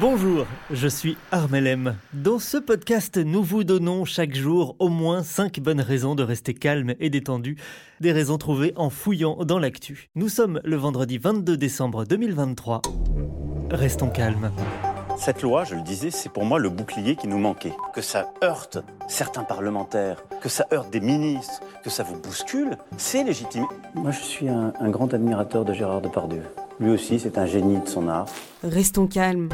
Bonjour, je suis Armelem. Dans ce podcast, nous vous donnons chaque jour au moins 5 bonnes raisons de rester calme et détendu, des raisons trouvées en fouillant dans l'actu. Nous sommes le vendredi 22 décembre 2023. Restons calmes. Cette loi, je le disais, c'est pour moi le bouclier qui nous manquait. Que ça heurte certains parlementaires, que ça heurte des ministres, que ça vous bouscule, c'est légitime. Moi, je suis un, un grand admirateur de Gérard Depardieu. Lui aussi, c'est un génie de son art. Restons calmes.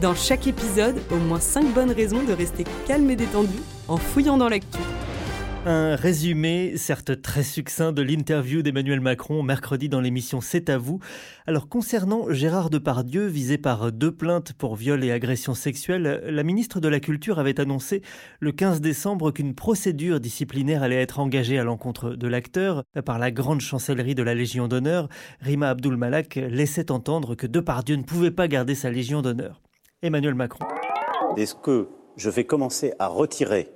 Dans chaque épisode, au moins 5 bonnes raisons de rester calme et détendu en fouillant dans l'actu. Un résumé, certes très succinct, de l'interview d'Emmanuel Macron mercredi dans l'émission C'est à vous. Alors concernant Gérard Depardieu, visé par deux plaintes pour viol et agression sexuelle, la ministre de la Culture avait annoncé le 15 décembre qu'une procédure disciplinaire allait être engagée à l'encontre de l'acteur. Par la grande chancellerie de la Légion d'honneur, Rima Abdul Malak laissait entendre que Depardieu ne pouvait pas garder sa Légion d'honneur. Emmanuel Macron. Est-ce que je vais commencer à retirer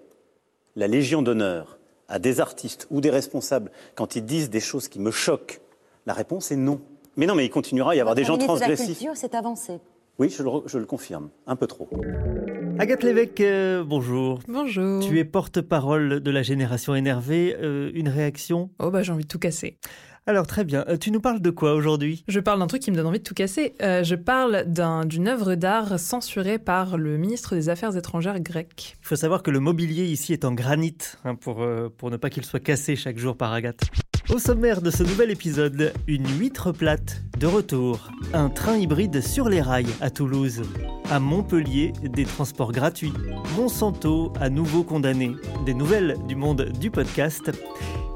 la Légion d'honneur à des artistes ou des responsables quand ils disent des choses qui me choquent La réponse est non. Mais non, mais il continuera à y avoir des gens transgressifs. c'est avancé. Oui, je le, je le confirme, un peu trop. Agathe Lévesque, euh, bonjour. Bonjour. Tu es porte-parole de la génération énervée. Euh, une réaction? Oh bah j'ai envie de tout casser. Alors très bien. Euh, tu nous parles de quoi aujourd'hui? Je parle d'un truc qui me donne envie de tout casser. Euh, je parle d'un- d'une œuvre d'art censurée par le ministre des Affaires étrangères grec. Il faut savoir que le mobilier ici est en granit, hein, pour, euh, pour ne pas qu'il soit cassé chaque jour par Agathe. Au sommaire de ce nouvel épisode, une huître plate de retour, un train hybride sur les rails à Toulouse, à Montpellier des transports gratuits, Monsanto à nouveau condamné, des nouvelles du monde du podcast,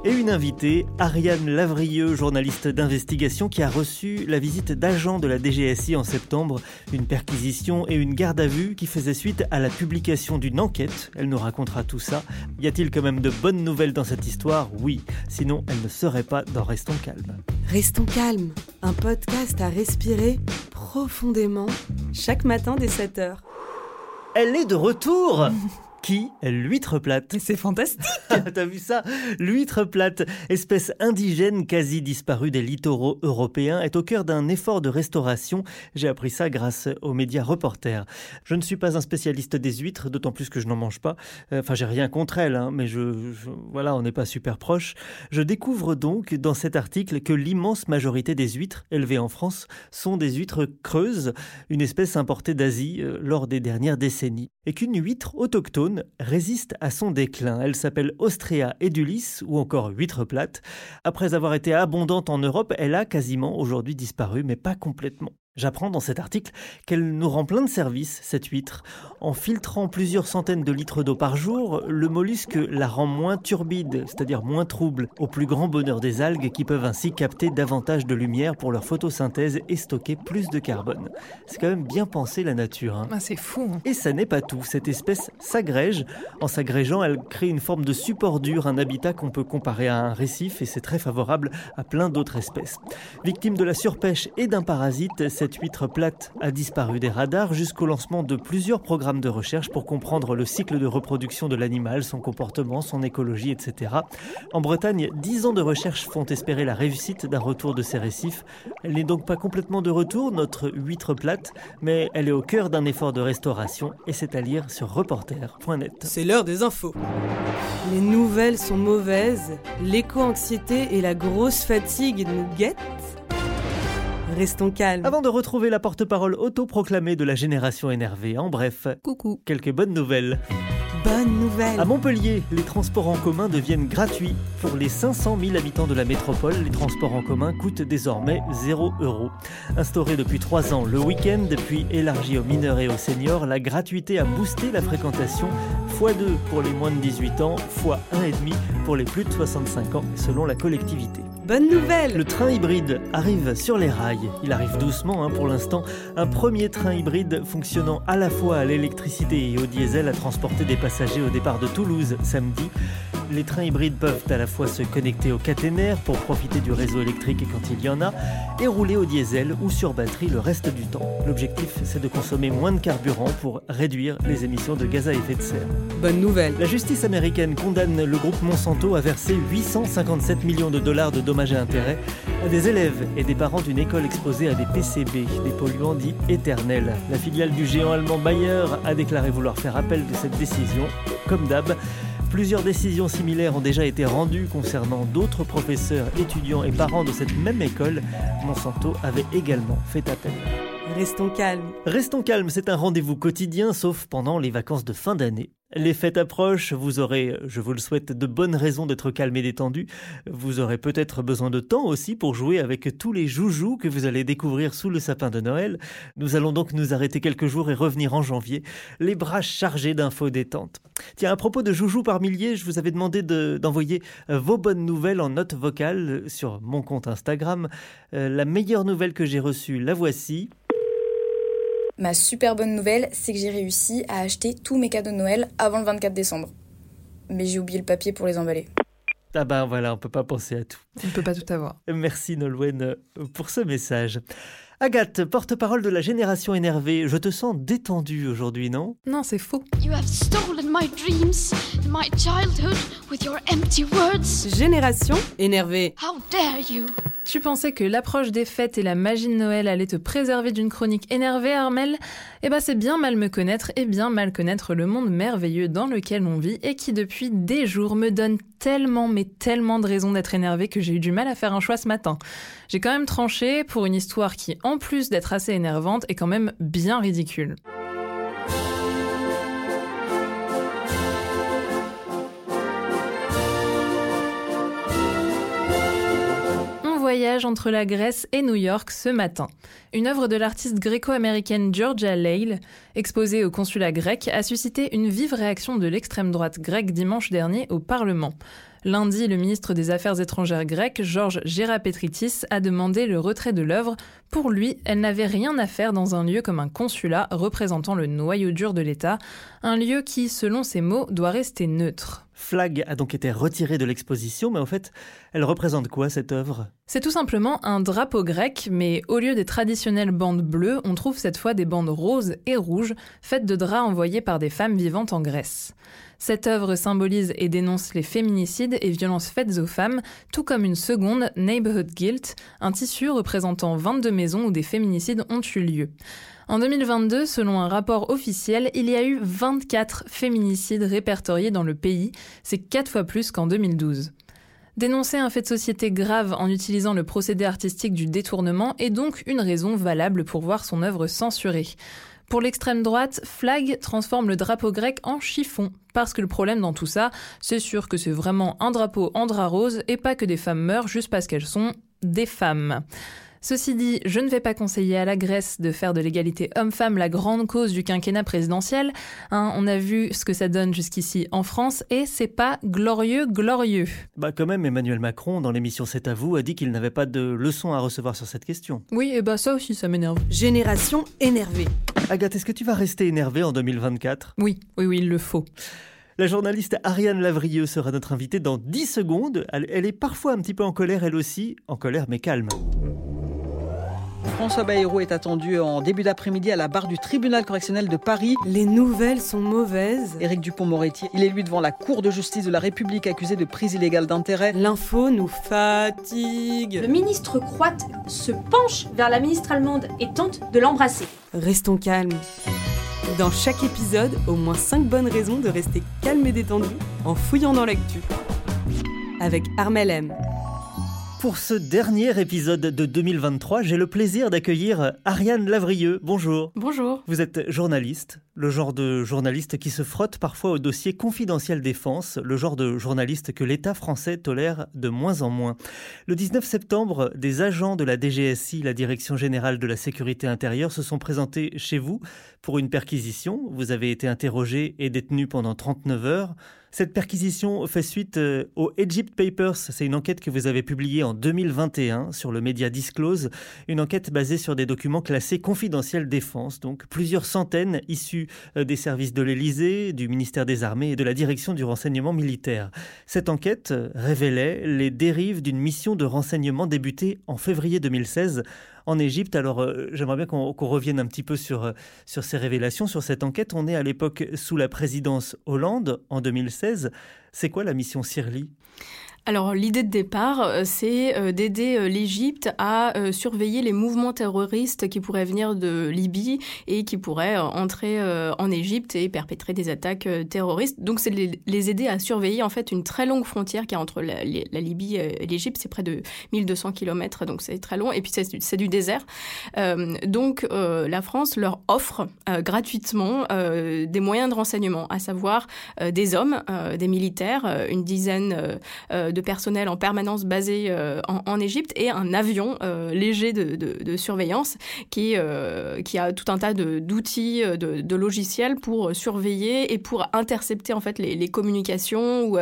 et une invitée, Ariane Lavrieux, journaliste d'investigation qui a reçu la visite d'agents de la DGSI en septembre, une perquisition et une garde à vue qui faisait suite à la publication d'une enquête. Elle nous racontera tout ça. Y a-t-il quand même de bonnes nouvelles dans cette histoire? Oui, sinon elle ne serait pas dans Restons calmes. Restons calmes. Un podcast à respirer profondément chaque matin dès 7h. Elle est de retour Qui L'huître plate. C'est fantastique T'as vu ça L'huître plate, espèce indigène quasi disparue des littoraux européens, est au cœur d'un effort de restauration. J'ai appris ça grâce aux médias reporters. Je ne suis pas un spécialiste des huîtres, d'autant plus que je n'en mange pas. Euh, Enfin, j'ai rien contre elles, hein, mais je, je- voilà, on n'est pas super proches. Je découvre donc dans cet article que l'immense majorité des huîtres élevées en France sont des huîtres creuses, une espèce importée d'Asie euh, lors des dernières décennies, et qu'une huître autochtone résiste à son déclin. Elle s'appelle Ostrea edulis ou encore huître plate. Après avoir été abondante en Europe, elle a quasiment aujourd'hui disparu, mais pas complètement. J'apprends dans cet article qu'elle nous rend plein de services, cette huître. En filtrant plusieurs centaines de litres d'eau par jour, le mollusque la rend moins turbide, c'est-à-dire moins trouble, au plus grand bonheur des algues qui peuvent ainsi capter davantage de lumière pour leur photosynthèse et stocker plus de carbone. C'est quand même bien pensé la nature. hein. Ah, C'est fou. hein. Et ça n'est pas tout, cette espèce s'agrège. En s'agrégeant, elle crée une forme de support dur, un habitat qu'on peut comparer à un récif et c'est très favorable à plein d'autres espèces. Victime de la surpêche et d'un parasite, cette huître plate a disparu des radars jusqu'au lancement de plusieurs programmes de recherche pour comprendre le cycle de reproduction de l'animal, son comportement, son écologie, etc. En Bretagne, 10 ans de recherche font espérer la réussite d'un retour de ces récifs. Elle n'est donc pas complètement de retour, notre huître plate, mais elle est au cœur d'un effort de restauration et c'est à lire sur reporter.net. C'est l'heure des infos. Les nouvelles sont mauvaises, l'éco-anxiété et la grosse fatigue nous guettent. Restons calmes. Avant de retrouver la porte-parole autoproclamée de la génération énervée, en bref, Coucou. quelques bonnes nouvelles. Bonne nouvelle. À Montpellier, les transports en commun deviennent gratuits. Pour les 500 000 habitants de la métropole, les transports en commun coûtent désormais 0 euros. Instauré depuis 3 ans le week-end, puis élargi aux mineurs et aux seniors, la gratuité a boosté la fréquentation x2 pour les moins de 18 ans, x 1,5 pour les plus de 65 ans, selon la collectivité. Bonne nouvelle Le train hybride arrive sur les rails. Il arrive doucement hein, pour l'instant. Un premier train hybride fonctionnant à la fois à l'électricité et au diesel a transporté des passagers au départ de Toulouse samedi. Les trains hybrides peuvent à la fois se connecter au caténaire pour profiter du réseau électrique quand il y en a et rouler au diesel ou sur batterie le reste du temps. L'objectif, c'est de consommer moins de carburant pour réduire les émissions de gaz à effet de serre. Bonne nouvelle La justice américaine condamne le groupe Monsanto à verser 857 millions de dollars de dommages et intérêts à des élèves et des parents d'une école exposée à des PCB, des polluants dits éternels. La filiale du géant allemand Bayer a déclaré vouloir faire appel de cette décision. Comme d'hab, Plusieurs décisions similaires ont déjà été rendues concernant d'autres professeurs, étudiants et parents de cette même école. Monsanto avait également fait appel. Restons calmes. Restons calmes, c'est un rendez-vous quotidien, sauf pendant les vacances de fin d'année. Les fêtes approchent, vous aurez, je vous le souhaite, de bonnes raisons d'être calme et détendu. Vous aurez peut-être besoin de temps aussi pour jouer avec tous les joujoux que vous allez découvrir sous le sapin de Noël. Nous allons donc nous arrêter quelques jours et revenir en janvier, les bras chargés d'infos détentes. Tiens, à propos de joujoux par milliers, je vous avais demandé d'envoyer vos bonnes nouvelles en note vocale sur mon compte Instagram. Euh, la meilleure nouvelle que j'ai reçue, la voici. Ma super bonne nouvelle, c'est que j'ai réussi à acheter tous mes cadeaux de Noël avant le 24 décembre. Mais j'ai oublié le papier pour les emballer. Ah ben voilà, on peut pas penser à tout. On ne peut pas tout avoir. Merci Nolwenn pour ce message. Agathe, porte-parole de la génération énervée, je te sens détendue aujourd'hui, non? Non, c'est faux. You have stolen my dreams and my childhood with your empty words. Génération énervée. How dare you? Tu pensais que l'approche des fêtes et la magie de Noël allaient te préserver d'une chronique énervée, Armel? Eh ben c'est bien mal me connaître et bien mal connaître le monde merveilleux dans lequel on vit et qui depuis des jours me donne tellement mais tellement de raisons d'être énervé que j'ai eu du mal à faire un choix ce matin. J'ai quand même tranché pour une histoire qui, en plus d'être assez énervante, est quand même bien ridicule. Entre la Grèce et New York ce matin. Une œuvre de l'artiste gréco-américaine Georgia Leil, exposée au consulat grec, a suscité une vive réaction de l'extrême droite grecque dimanche dernier au Parlement. Lundi, le ministre des Affaires étrangères grec, Georges Gerapetritis, a demandé le retrait de l'œuvre. Pour lui, elle n'avait rien à faire dans un lieu comme un consulat représentant le noyau dur de l'État, un lieu qui, selon ses mots, doit rester neutre. Flag a donc été retirée de l'exposition, mais en fait, elle représente quoi cette œuvre? C'est tout simplement un drapeau grec, mais au lieu des traditionnelles bandes bleues, on trouve cette fois des bandes roses et rouges, faites de draps envoyés par des femmes vivantes en Grèce. Cette œuvre symbolise et dénonce les féminicides et violences faites aux femmes, tout comme une seconde, Neighborhood Guilt, un tissu représentant 22 maisons où des féminicides ont eu lieu. En 2022, selon un rapport officiel, il y a eu 24 féminicides répertoriés dans le pays. C'est quatre fois plus qu'en 2012. Dénoncer un fait de société grave en utilisant le procédé artistique du détournement est donc une raison valable pour voir son œuvre censurée. Pour l'extrême droite, Flag transforme le drapeau grec en chiffon, parce que le problème dans tout ça, c'est sûr que c'est vraiment un drapeau en drap rose et pas que des femmes meurent juste parce qu'elles sont des femmes. Ceci dit, je ne vais pas conseiller à la Grèce de faire de l'égalité homme-femme la grande cause du quinquennat présidentiel. Hein, on a vu ce que ça donne jusqu'ici en France et c'est pas glorieux, glorieux. Bah quand même, Emmanuel Macron, dans l'émission C'est à vous, a dit qu'il n'avait pas de leçon à recevoir sur cette question. Oui, et bah ça aussi, ça m'énerve. Génération énervée. Agathe, est-ce que tu vas rester énervée en 2024 Oui, oui, oui, il le faut. La journaliste Ariane Lavrieux sera notre invitée dans 10 secondes. elle est parfois un petit peu en colère, elle aussi. En colère, mais calme. François Bayrou est attendu en début d'après-midi à la barre du tribunal correctionnel de Paris. Les nouvelles sont mauvaises. Éric Dupont-Moretti, il est lui devant la Cour de justice de la République accusé de prise illégale d'intérêt. L'info nous fatigue. Le ministre croate se penche vers la ministre allemande et tente de l'embrasser. Restons calmes. Dans chaque épisode, au moins 5 bonnes raisons de rester calme et détendu en fouillant dans l'actu. Avec Armel M. Pour ce dernier épisode de 2023, j'ai le plaisir d'accueillir Ariane Lavrieux. Bonjour. Bonjour. Vous êtes journaliste, le genre de journaliste qui se frotte parfois au dossier confidentiel défense, le genre de journaliste que l'État français tolère de moins en moins. Le 19 septembre, des agents de la DGSI, la Direction générale de la sécurité intérieure, se sont présentés chez vous pour une perquisition. Vous avez été interrogé et détenu pendant 39 heures. Cette perquisition fait suite euh, au Egypt Papers. C'est une enquête que vous avez publiée en 2021 sur le média Disclose. Une enquête basée sur des documents classés confidentiels défense. Donc plusieurs centaines issus euh, des services de l'Élysée, du ministère des Armées et de la direction du renseignement militaire. Cette enquête euh, révélait les dérives d'une mission de renseignement débutée en février 2016 en Égypte. Alors euh, j'aimerais bien qu'on revienne un petit peu sur, euh, sur ces révélations, sur cette enquête. On est à l'époque sous la présidence Hollande en 2016. C'est quoi la mission Sirli alors l'idée de départ, euh, c'est euh, d'aider euh, l'Égypte à surveiller les mouvements terroristes qui pourraient venir de Libye et qui pourraient entrer en Égypte et perpétrer des attaques terroristes. Donc c'est les aider à surveiller en fait une très longue frontière qui est entre la, Libye et l'Égypte. C'est près de 1200 km, donc c'est très long. Et puis c'est du désert. donc la France leur offre gratuitement des moyens de renseignement, à savoir des hommes, des militaires, une dizaine de personnel en permanence basé euh, en, Égypte et un avion euh, léger de, surveillance qui, euh, qui a tout un tas d'outils, de, logiciels pour surveiller et pour intercepter en fait les, communications ou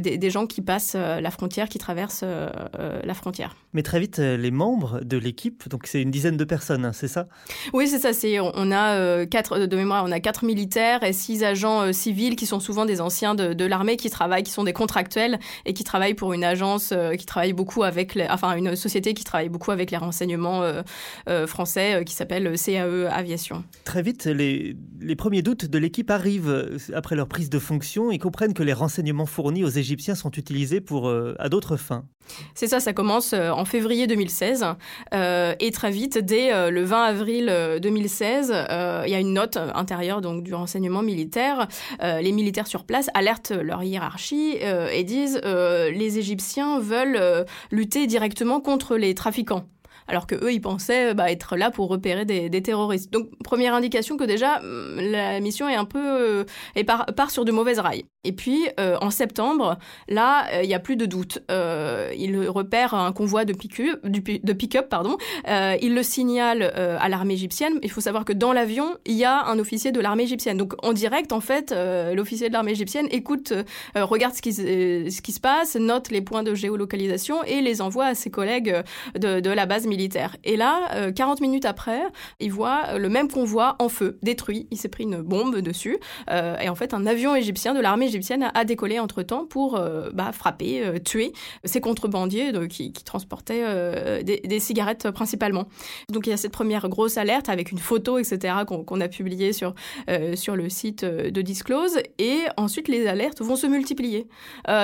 des, gens qui passent la frontière, qui traversent la frontière. Mais très vite, les membres de l'équipe, donc c'est une dizaine de personnes, hein, c'est ça? Oui, c'est ça. C'est on a quatre de mémoire, on a quatre militaires et six agents civils qui sont souvent des anciens de, de l'armée qui travaillent, qui sont des contractuels et qui travaillent pour une agence euh, qui travaille beaucoup avec, les, enfin une société qui travaille beaucoup avec les renseignements euh, euh, français qui s'appelle CAE Aviation. Très vite, les, les premiers doutes de l'équipe arrivent après leur prise de fonction. Ils comprennent que les renseignements fournis aux Égyptiens sont utilisés pour, à d'autres fins. C'est ça, ça commence en février 2016 et très vite, dès le 20 avril 2016, il y a une note intérieure donc du renseignement militaire. les militaires sur place alertent leur hiérarchie et disent les Égyptiens veulent euh, lutter directement contre les trafiquants alors que eux ils pensaient bah, être là pour repérer des, terroristes. Donc première indication que déjà mm, la mission est un peu euh, et part, sur de mauvaises rails. Et puis euh, en septembre, là il n'y a plus de doute. Euh, il repère un convoi de pick-up, de pardon. il le signale à l'armée égyptienne. Il faut savoir que dans l'avion il y a un officier de l'armée égyptienne. Donc en direct en fait l'officier de l'armée égyptienne écoute, regarde ce qui, ce qui se passe, note les points de géolocalisation et les envoie à ses collègues de, de la base militaire. Et là, 40 euh, minutes après, il voit euh, le même convoi en feu, détruit. Il s'est pris une bombe dessus. Euh, et en fait, un avion égyptien de l'armée égyptienne a, décollé entre-temps pour bah, frapper, tuer ces contrebandiers qui, transportaient des, cigarettes principalement. Donc il y a cette première grosse alerte avec une photo, etc., qu'on a publiée sur, sur le site de Disclose. Et ensuite, les alertes vont se multiplier.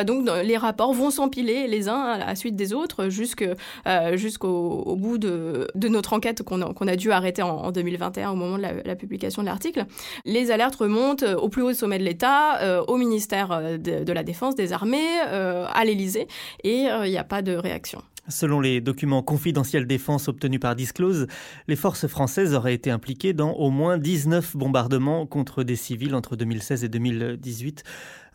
donc les rapports vont s'empiler les uns à la suite des autres jusqu'au bout de, notre enquête qu'on a, dû arrêter en, 2021 au moment de la, publication de l'article, les alertes remontent au plus haut sommet de l'État, euh, au ministère euh, de, la Défense, des Armées, euh, à l'Élysée, et il n'y a pas de réaction. Selon les documents confidentiels défense obtenus par Disclose, les forces françaises auraient été impliquées dans au moins 19 bombardements contre des civils entre 2016 et 2018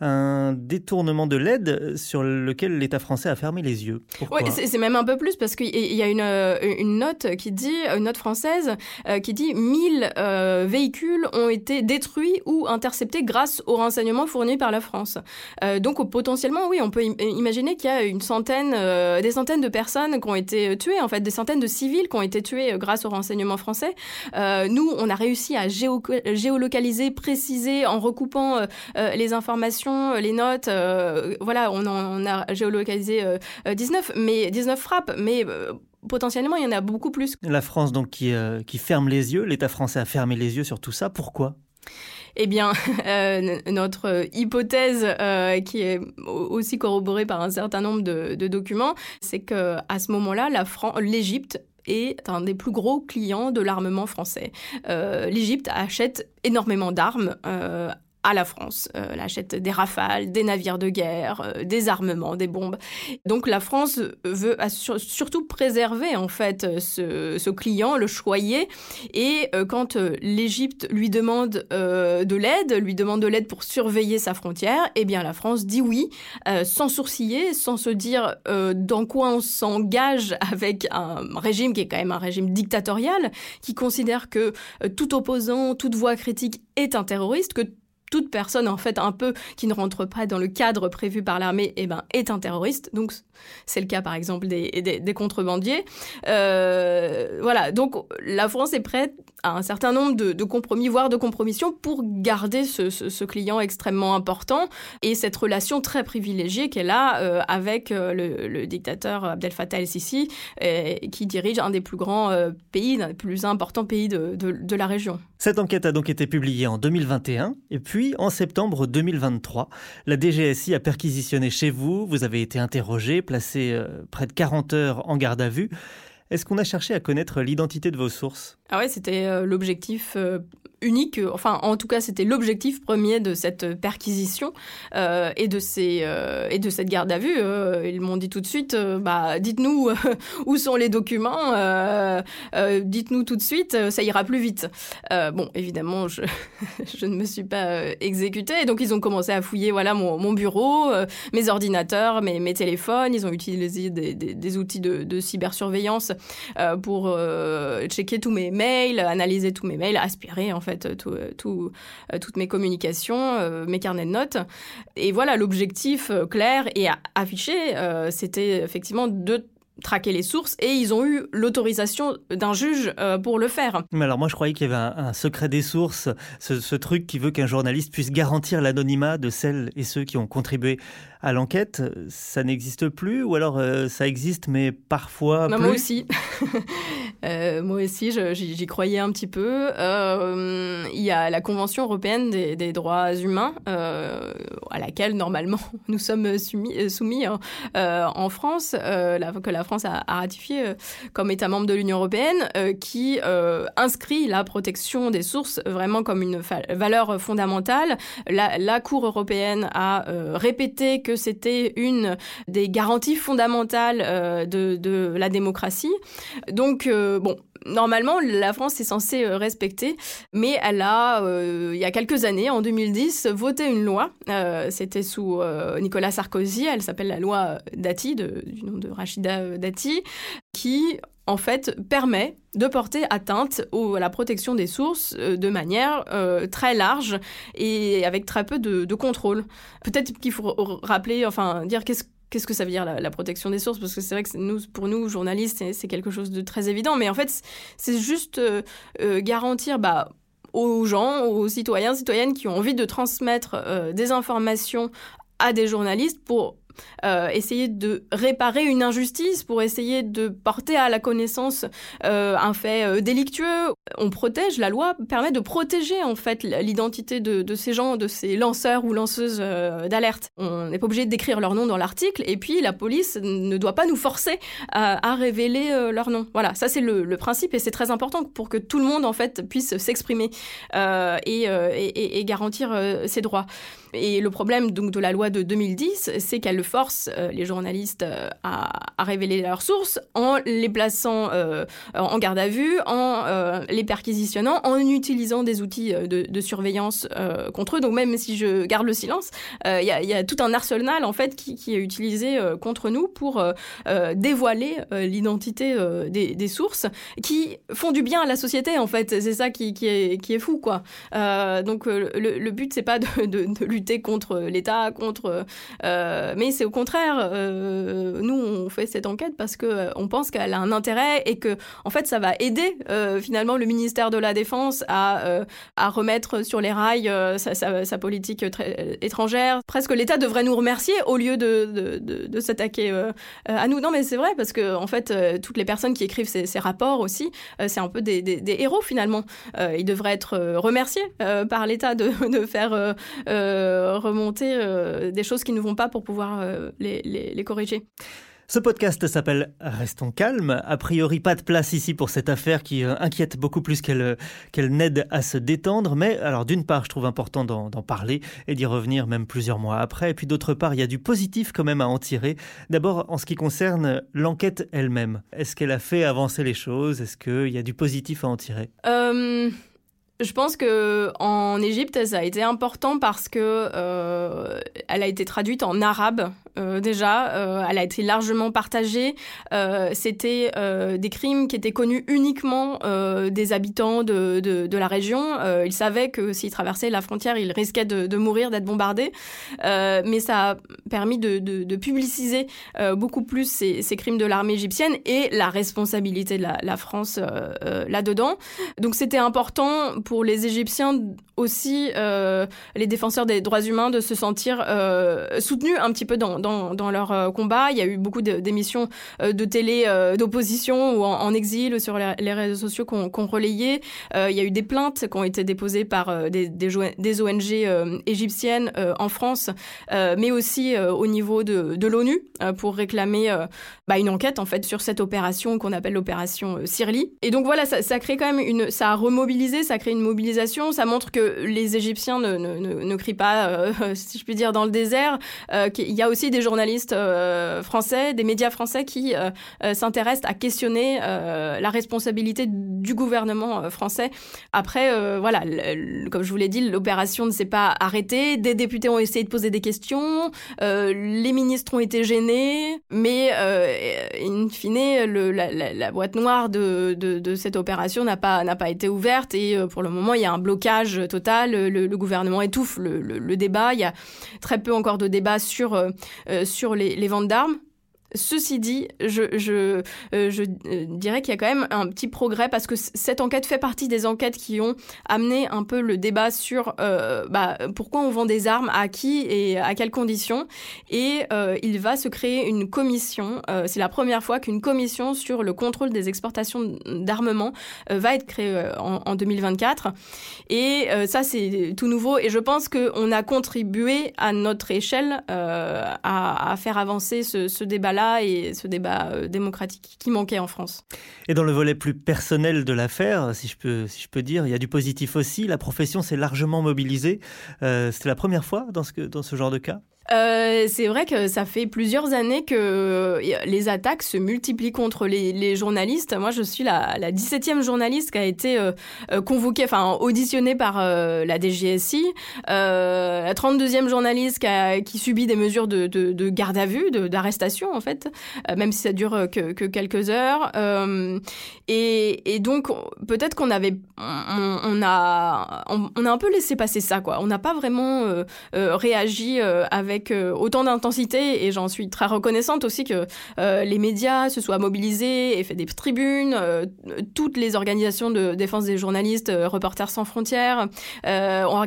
un détournement de l'aide sur lequel l'État français a fermé les yeux. Oui, c'est même un peu plus parce qu'il y a une, euh, une, note qui dit, une note française euh, qui dit 1000 euh, véhicules ont été détruits ou interceptés grâce aux renseignements fournis par la France. donc potentiellement, oui, on peut imaginer qu'il y a une centaine, des centaines de personnes qui ont été tuées, en fait, des centaines de civils qui ont été tués grâce aux renseignements français. nous, on a réussi à géolocaliser, préciser en recoupant les informations euh, les notes, euh, voilà, on, on, a géolocalisé 19, euh, mais 19 frappes, mais potentiellement, il y en a beaucoup plus. La France, donc, qui, qui ferme les yeux, l'État français a fermé les yeux sur tout ça. Pourquoi? Eh bien, notre hypothèse, qui est aussi corroborée par un certain nombre de, documents, c'est que à ce moment-là, l'Égypte est un des plus gros clients de l'armement français. L'Égypte achète énormément d'armes à la France. elle achète des rafales, des navires de guerre, des armements, des bombes. Donc la France veut surtout préserver en fait ce, client, le choyer. Et quand l'Égypte lui demande de l'aide, lui demande de l'aide pour surveiller sa frontière, eh bien la France dit oui, sans sourciller, sans se dire dans quoi on s'engage avec un régime qui est quand même un régime dictatorial, qui considère que euh, tout opposant, toute voix critique est un terroriste, que toute personne en fait un peu qui ne rentre pas dans le cadre prévu par l'armée eh ben, est un terroriste. Donc c'est le cas par exemple des, contrebandiers. Euh, voilà, donc la France est prête à un certain nombre de, compromis, voire de compromissions pour garder ce, client extrêmement important et cette relation très privilégiée qu'elle a euh, avec euh, le, dictateur Abdel Fattah el-Sisi qui dirige un des plus grands pays, un des plus importants pays de, de la région. Cette enquête a donc été publiée en 2021 et puis en septembre 2023, la DGSI a perquisitionné chez vous, vous avez été interrogé, placé euh, près de 40 heures en garde à vue. Est-ce qu'on a cherché à connaître l'identité de vos sources? Ah ouais, c'était euh, l'objectif euh, unique, enfin en tout cas c'était l'objectif premier de cette perquisition euh, et, de ces, euh, et de cette garde à vue. Euh, ils m'ont dit tout de suite, bah, dites-nous où sont les documents, dites-nous tout de suite, ça ira plus vite. bon, évidemment, je, je ne me suis pas exécutée, donc ils ont commencé à fouiller voilà, mon, bureau, mes ordinateurs, mes, téléphones, ils ont utilisé des, des, des outils de, de cybersurveillance pour checker tous mes mails, analyser tous mes mails, aspirer en fait euh, tout, euh, toutes mes communications, euh, mes carnets de notes. Et voilà, l'objectif clair et affiché, c'était effectivement de traquer les sources et ils ont eu l'autorisation d'un juge pour le faire. Mais alors moi je croyais qu'il y avait un, secret des sources, ce, ce truc qui veut qu'un journaliste puisse garantir l'anonymat de celles et ceux qui ont contribué à l'enquête, ça n'existe plus ou alors euh, ça existe mais parfois non, Moi aussi. Euh, moi aussi, j'y croyais un petit peu. Euh, il y a la Convention européenne des, droits humains à laquelle normalement nous sommes soumis, hein, en France, que la France a, ratifié comme État membre de l'Union européenne, qui inscrit la protection des sources vraiment comme une valeur fondamentale. La, Cour européenne a répété que c'était une des garanties fondamentales euh, de, la démocratie. Donc, euh, bon, normalement, la France est censée euh, respecter, mais elle a, il y a quelques années, en 2010, voté une loi. C'était sous Nicolas Sarkozy. Elle s'appelle la loi Dati, du nom de Rachida Dati, qui en fait, permet de porter atteinte à la protection des sources euh, de manière euh, très large et avec très peu de, contrôle. Peut-être qu'il faut rappeler, enfin, dire qu'est-ce qu'est-ce que ça veut dire la, protection des sources? Parce que c'est vrai que pour nous, journalistes, c'est quelque chose de très évident. Mais en fait, c'est juste euh, garantir bah, aux gens, aux citoyens, citoyennes qui ont envie de transmettre des informations à des journalistes pour euh, essayer de réparer une injustice, pour essayer de porter à la connaissance euh, un fait euh, délictueux. On protège, la loi permet de protéger en fait l'identité de, ces gens, de ces lanceurs ou lanceuses d'alerte. On n'est pas obligé d'écrire leur nom dans l'article et puis la police ne doit pas nous forcer à, révéler leur nom. Voilà, ça c'est le, principe et c'est très important pour que tout le monde en fait puisse s'exprimer et, et, garantir ses droits. Et le problème donc de la loi de 2010, c'est qu'elle force euh, les journalistes euh, à, révéler leurs sources en les plaçant euh, en garde à vue, en les perquisitionnant, en utilisant des outils de, surveillance contre eux. Donc même si je garde le silence, il y, a tout un arsenal en fait qui, est utilisé contre nous pour dévoiler l'identité des, sources qui font du bien à la société en fait. C'est ça qui, est, fou quoi. donc le, but c'est pas de, lutter contre l'État, contre, mais c'est au contraire, euh, nous on fait cette enquête parce que euh, on pense qu'elle a un intérêt et que en fait ça va aider euh, finalement le ministère de la Défense à, remettre sur les rails sa, politique étrangère. Presque l'État devrait nous remercier au lieu de, s'attaquer à nous. Non mais c'est vrai parce que en fait toutes les personnes qui écrivent ces, rapports aussi, c'est un peu des, héros finalement. ils devraient être remerciés par l'État de faire remonter des choses qui ne vont pas pour pouvoir euh, les, corriger. Ce podcast s'appelle Restons calmes. A priori, pas de place ici pour cette affaire qui euh, inquiète beaucoup plus qu'elle euh, qu'elle n'aide à se détendre. Mais alors, d'une part, je trouve important d'en parler et d'y revenir même plusieurs mois après. Et puis d'autre part, il y a du positif quand même à en tirer. D'abord, en ce qui concerne l'enquête elle-même. Est-ce qu'elle a fait avancer les choses? Est-ce qu'il y a du positif à en tirer? Euh, Je pense que en Égypte, ça a été important parce que elle a été traduite en arabe euh, déjà. Euh, elle a été largement partagée. Euh, c'était des crimes qui étaient connus uniquement des habitants de, de, la région. ils savaient que s'ils traversaient la frontière, ils risquaient de, mourir, d'être bombardés. mais ça a permis de, publiciser beaucoup plus ces, crimes de l'armée égyptienne et la responsabilité de la, France là-dedans. Donc c'était important pour les Égyptiens aussi, les défenseurs des droits humains, de se sentir soutenus un petit peu dans, leur euh, combat. Il y a eu beaucoup d'émissions euh, de télé euh, d'opposition ou en, exil sur les, réseaux sociaux qu'on qu relayé. il y a eu des plaintes qui ont été déposées par des, ONG égyptiennes en France, mais aussi au niveau de, l'ONU pour réclamer bah, une enquête en fait sur cette opération qu'on appelle l'opération Sirli. Et donc voilà, ça, ça, crée quand même une, ça a remobilisé, ça crée une mobilisation, ça montre que les Égyptiens ne, crient pas, si je puis dire, dans le désert, qu'il y a aussi des journalistes euh, français, des médias français qui euh, euh, s'intéressent à questionner la responsabilité du gouvernement français. Après, voilà, comme je vous l'ai dit, l'opération ne s'est pas arrêtée. Des députés ont essayé de poser des questions, les ministres ont été gênés, mais in fine, la, boîte noire de, cette opération n'a pas, pas été ouverte et pour le moment, il y a un blocage total. Le, gouvernement étouffe le, débat. Il y a très peu encore de débats sur sur les, les ventes d'armes. Ceci dit, je, euh, euh, dirais qu'il y a quand même un petit progrès parce que cette enquête fait partie des enquêtes qui ont amené un peu le débat sur euh, bah, pourquoi on vend des armes, à qui et à quelles conditions. Et il va se créer une commission. C'est la première fois qu'une commission sur le contrôle des exportations d'armement va être créée en, en, 2024. Et ça, c'est tout nouveau. Et je pense qu'on a contribué à notre échelle à, faire avancer ce, ce débat-là et ce débat euh, démocratique qui manquait en France. Et dans le volet plus personnel de l'affaire, si je peux, si je peux dire, il y a du positif aussi. La profession s'est largement mobilisée. Euh, C'était la première fois dans ce, dans ce genre de cas? Euh, c'est vrai que ça fait plusieurs années que les attaques se multiplient contre les, journalistes. Moi, je suis la, la 17e journaliste qui a été euh, euh, convoquée, enfin auditionnée par euh, la DGSI, la 32e journaliste qui, subit des mesures de, de, de garde à vue, d'arrestation en fait, même si ça dure que, que quelques heures. Et, donc, peut-être qu'on avait, on, a, on, a un peu laissé passer ça, quoi. On n'a pas vraiment réagi avec avec euh, autant d'intensité et j'en suis très reconnaissante aussi que euh, les médias se soient mobilisés et fait des tribunes, euh, toutes les organisations de défense des journalistes, Reporters sans frontières, ont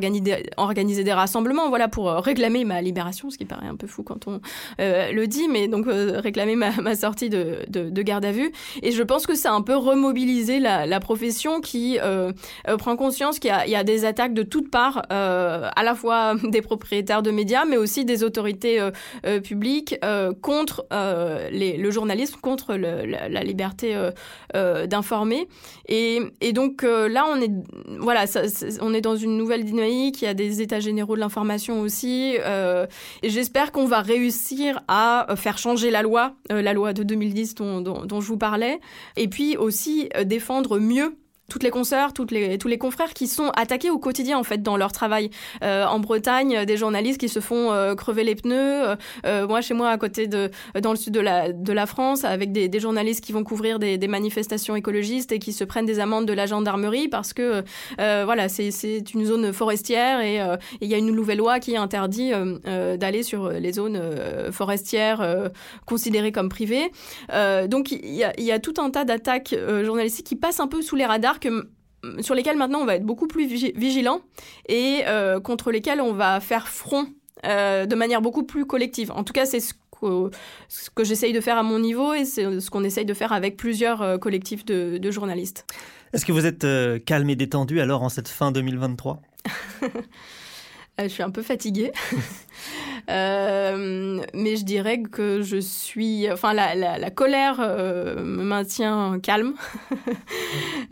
organisé, des rassemblements voilà, pour réclamer ma libération, ce qui paraît un peu fou quand on le dit, mais donc réclamer ma, sortie de, de, de, garde à vue. Et je pense que ça a un peu remobilisé la, profession qui prend conscience qu'il y, a des attaques de toutes parts, à la fois des propriétaires de médias, mais aussi des autorités euh, euh, publiques euh, contre les, le journalisme, contre la, liberté d'informer. Et, donc là, on est, voilà, on est dans une nouvelle dynamique. Il y a des états généraux de l'information aussi. et j'espère qu'on va réussir à faire changer la loi, la loi de 2010 dont, dont, dont je vous parlais. Et puis aussi défendre mieux toutes les consoeurs, les, tous les confrères qui sont attaqués au quotidien en fait dans leur travail. Euh, en Bretagne, des journalistes qui se font euh, crever les pneus. Euh, moi, chez moi, à côté de, dans le sud de la, de la France, avec des, journalistes qui vont couvrir des, manifestations écologistes et qui se prennent des amendes de la gendarmerie parce que voilà, c'est une zone forestière et il y a une nouvelle loi qui interdit d'aller sur les zones forestières considérées comme privées. donc il y y a, tout un tas d'attaques journalistiques qui passent un peu sous les radars sur lesquels maintenant on va être beaucoup plus vigilant et euh, contre lesquels on va faire front euh, de manière beaucoup plus collective. En tout cas, c'est ce que, ce que j'essaye de faire à mon niveau et c'est ce qu'on essaye de faire avec plusieurs euh, collectifs de, de journalistes. Est-ce que vous êtes calme et détendu alors en cette fin 2023 Je suis un peu fatiguée. mais je dirais que je suis, enfin la, la, colère me maintient calme.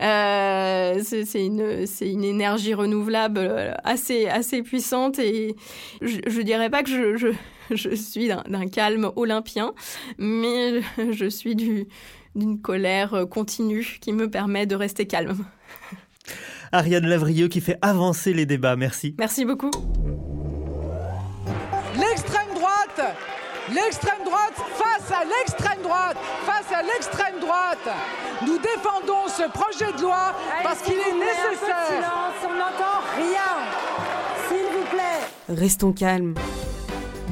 c'est une, c'est une énergie renouvelable assez, assez puissante et je, je dirais pas que je, je je suis d'un calme olympien, mais je suis d'une colère continue qui me permet de rester calme. Ariane Lavrieux qui fait avancer les débats, merci. Merci beaucoup. L'extrême droite face à l'extrême droite Face à l'extrême droite Nous défendons ce projet de loi parce qu'il est nécessaire. on n'entend rien. S'il vous plaît. Restons calmes.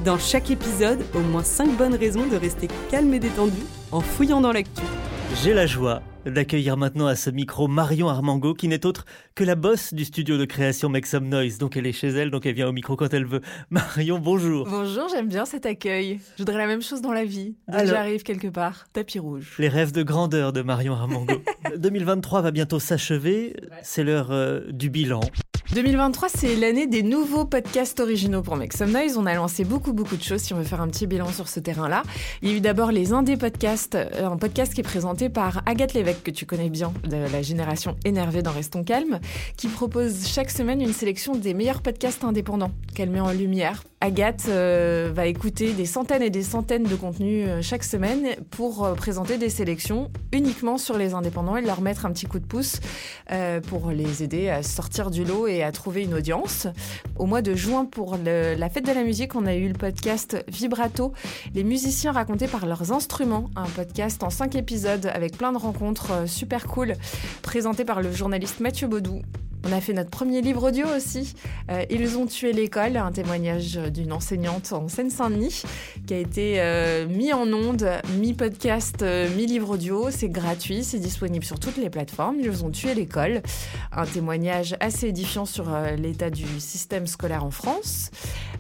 Dans chaque épisode, au moins 5 bonnes raisons de rester calme et détendu en fouillant dans l'actu. J'ai la joie d'accueillir maintenant à ce micro Marion Armango, qui n'est autre que la bosse du studio de création Make Some Noise. Donc elle est chez elle, donc elle vient au micro quand elle veut. Marion, bonjour. Bonjour, j'aime bien cet accueil. Je voudrais la même chose dans la vie. Dès j'arrive quelque part, tapis rouge. Les rêves de grandeur de Marion Armango. 2023 va bientôt s'achever. C'est l'heure euh, du bilan. 2023, c'est l'année des nouveaux podcasts originaux pour Make Some Noise. On a lancé beaucoup, beaucoup de choses si on veut faire un petit bilan sur ce terrain-là. Il y a eu d'abord les Indés Podcasts, euh, un podcast qui est présenté par Agathe Lévesque, que tu connais bien, de la génération énervée dans Restons Calme, qui propose chaque semaine une sélection des meilleurs podcasts indépendants qu'elle met en lumière Agathe euh, va écouter des centaines et des centaines de contenus euh, chaque semaine pour euh, présenter des sélections uniquement sur les indépendants et leur mettre un petit coup de pouce pour les aider à sortir du lot et à trouver une audience. Au mois de juin, pour la fête de la musique, on a eu le podcast Vibrato, les musiciens racontés par leurs instruments, un podcast en cinq épisodes avec plein de rencontres super cool, présenté par le journaliste Mathieu Baudou. On a fait notre premier livre audio aussi, euh, Ils ont tué l'école, un témoignage d'une enseignante en Seine-Saint-Denis qui a été euh, mis en onde, mi-podcast, euh, mi-livre audio. C'est gratuit, c'est disponible sur toutes les plateformes. Ils ont tué l'école. Un témoignage assez édifiant sur l'état du système scolaire en France.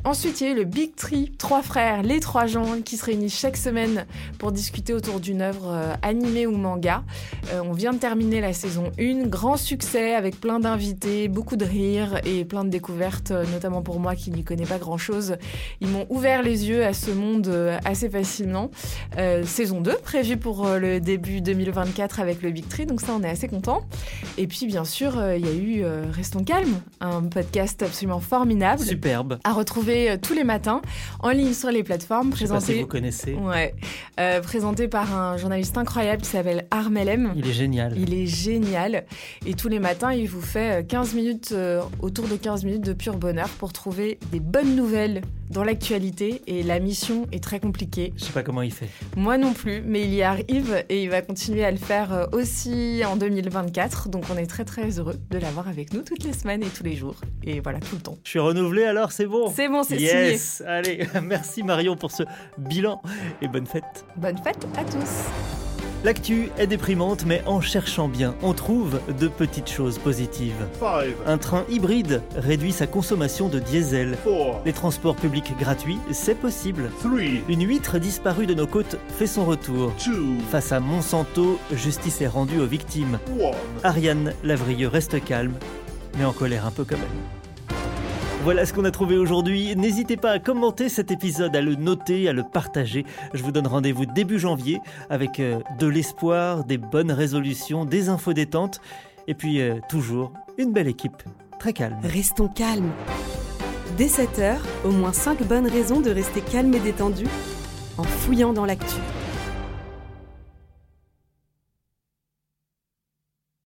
Ensuite, il y a eu le Big Tree, trois frères, les trois gens qui se réunissent chaque semaine pour discuter autour d'une œuvre animée ou manga. on vient de terminer la saison 1, grand succès avec plein d'invités beaucoup de rires et plein de découvertes, euh, notamment pour moi qui n'y connais pas grand-chose. Ils m'ont ouvert les yeux à ce monde euh, assez facilement. Euh, saison 2 prévue pour le début 2024 avec le Big Tree, donc ça on est assez content. Et puis bien sûr, il y a eu Restons calmes, un podcast absolument formidable. Superbe. À retrouver tous les matins en ligne sur les plateformes. Présenté, vous connaissez. Ouais. présenté par un journaliste incroyable qui s'appelle Armelem. Il est génial. Il est génial. Et tous les matins, il vous fait 15 minutes, euh, autour de 15 minutes de pur bonheur pour trouver des bonnes nouvelles dans l'actualité et la mission est très compliquée. Je sais pas comment il fait. Moi non plus, mais il y arrive et il va continuer à le faire euh, aussi en 2024. Donc on est très très heureux de l'avoir avec nous toutes les semaines et tous les jours. Et voilà, tout le temps. Je suis renouvelé alors, c'est bon C'est bon, c'est yes. Allez, merci Marion pour ce bilan et bonne fête. Bonne fête à tous. L'actu est déprimante, mais en cherchant bien, on trouve de petites choses positives. Un train hybride réduit sa consommation de diesel. Les transports publics gratuits, c'est possible. Une huître disparue de nos côtes fait son retour. Face à Monsanto, justice est rendue aux victimes. Ariane Lavrieux reste calme, mais en colère un peu quand même. Voilà ce qu'on a trouvé aujourd'hui. N'hésitez pas à commenter cet épisode, à le noter, à le partager. Je vous donne rendez-vous début janvier avec euh, de l'espoir, des bonnes résolutions, des infos détentes et puis euh, toujours une belle équipe. Très calme. Restons calmes. Dès 7h, au moins 5 bonnes raisons de rester calme et détendu en fouillant dans l'actu.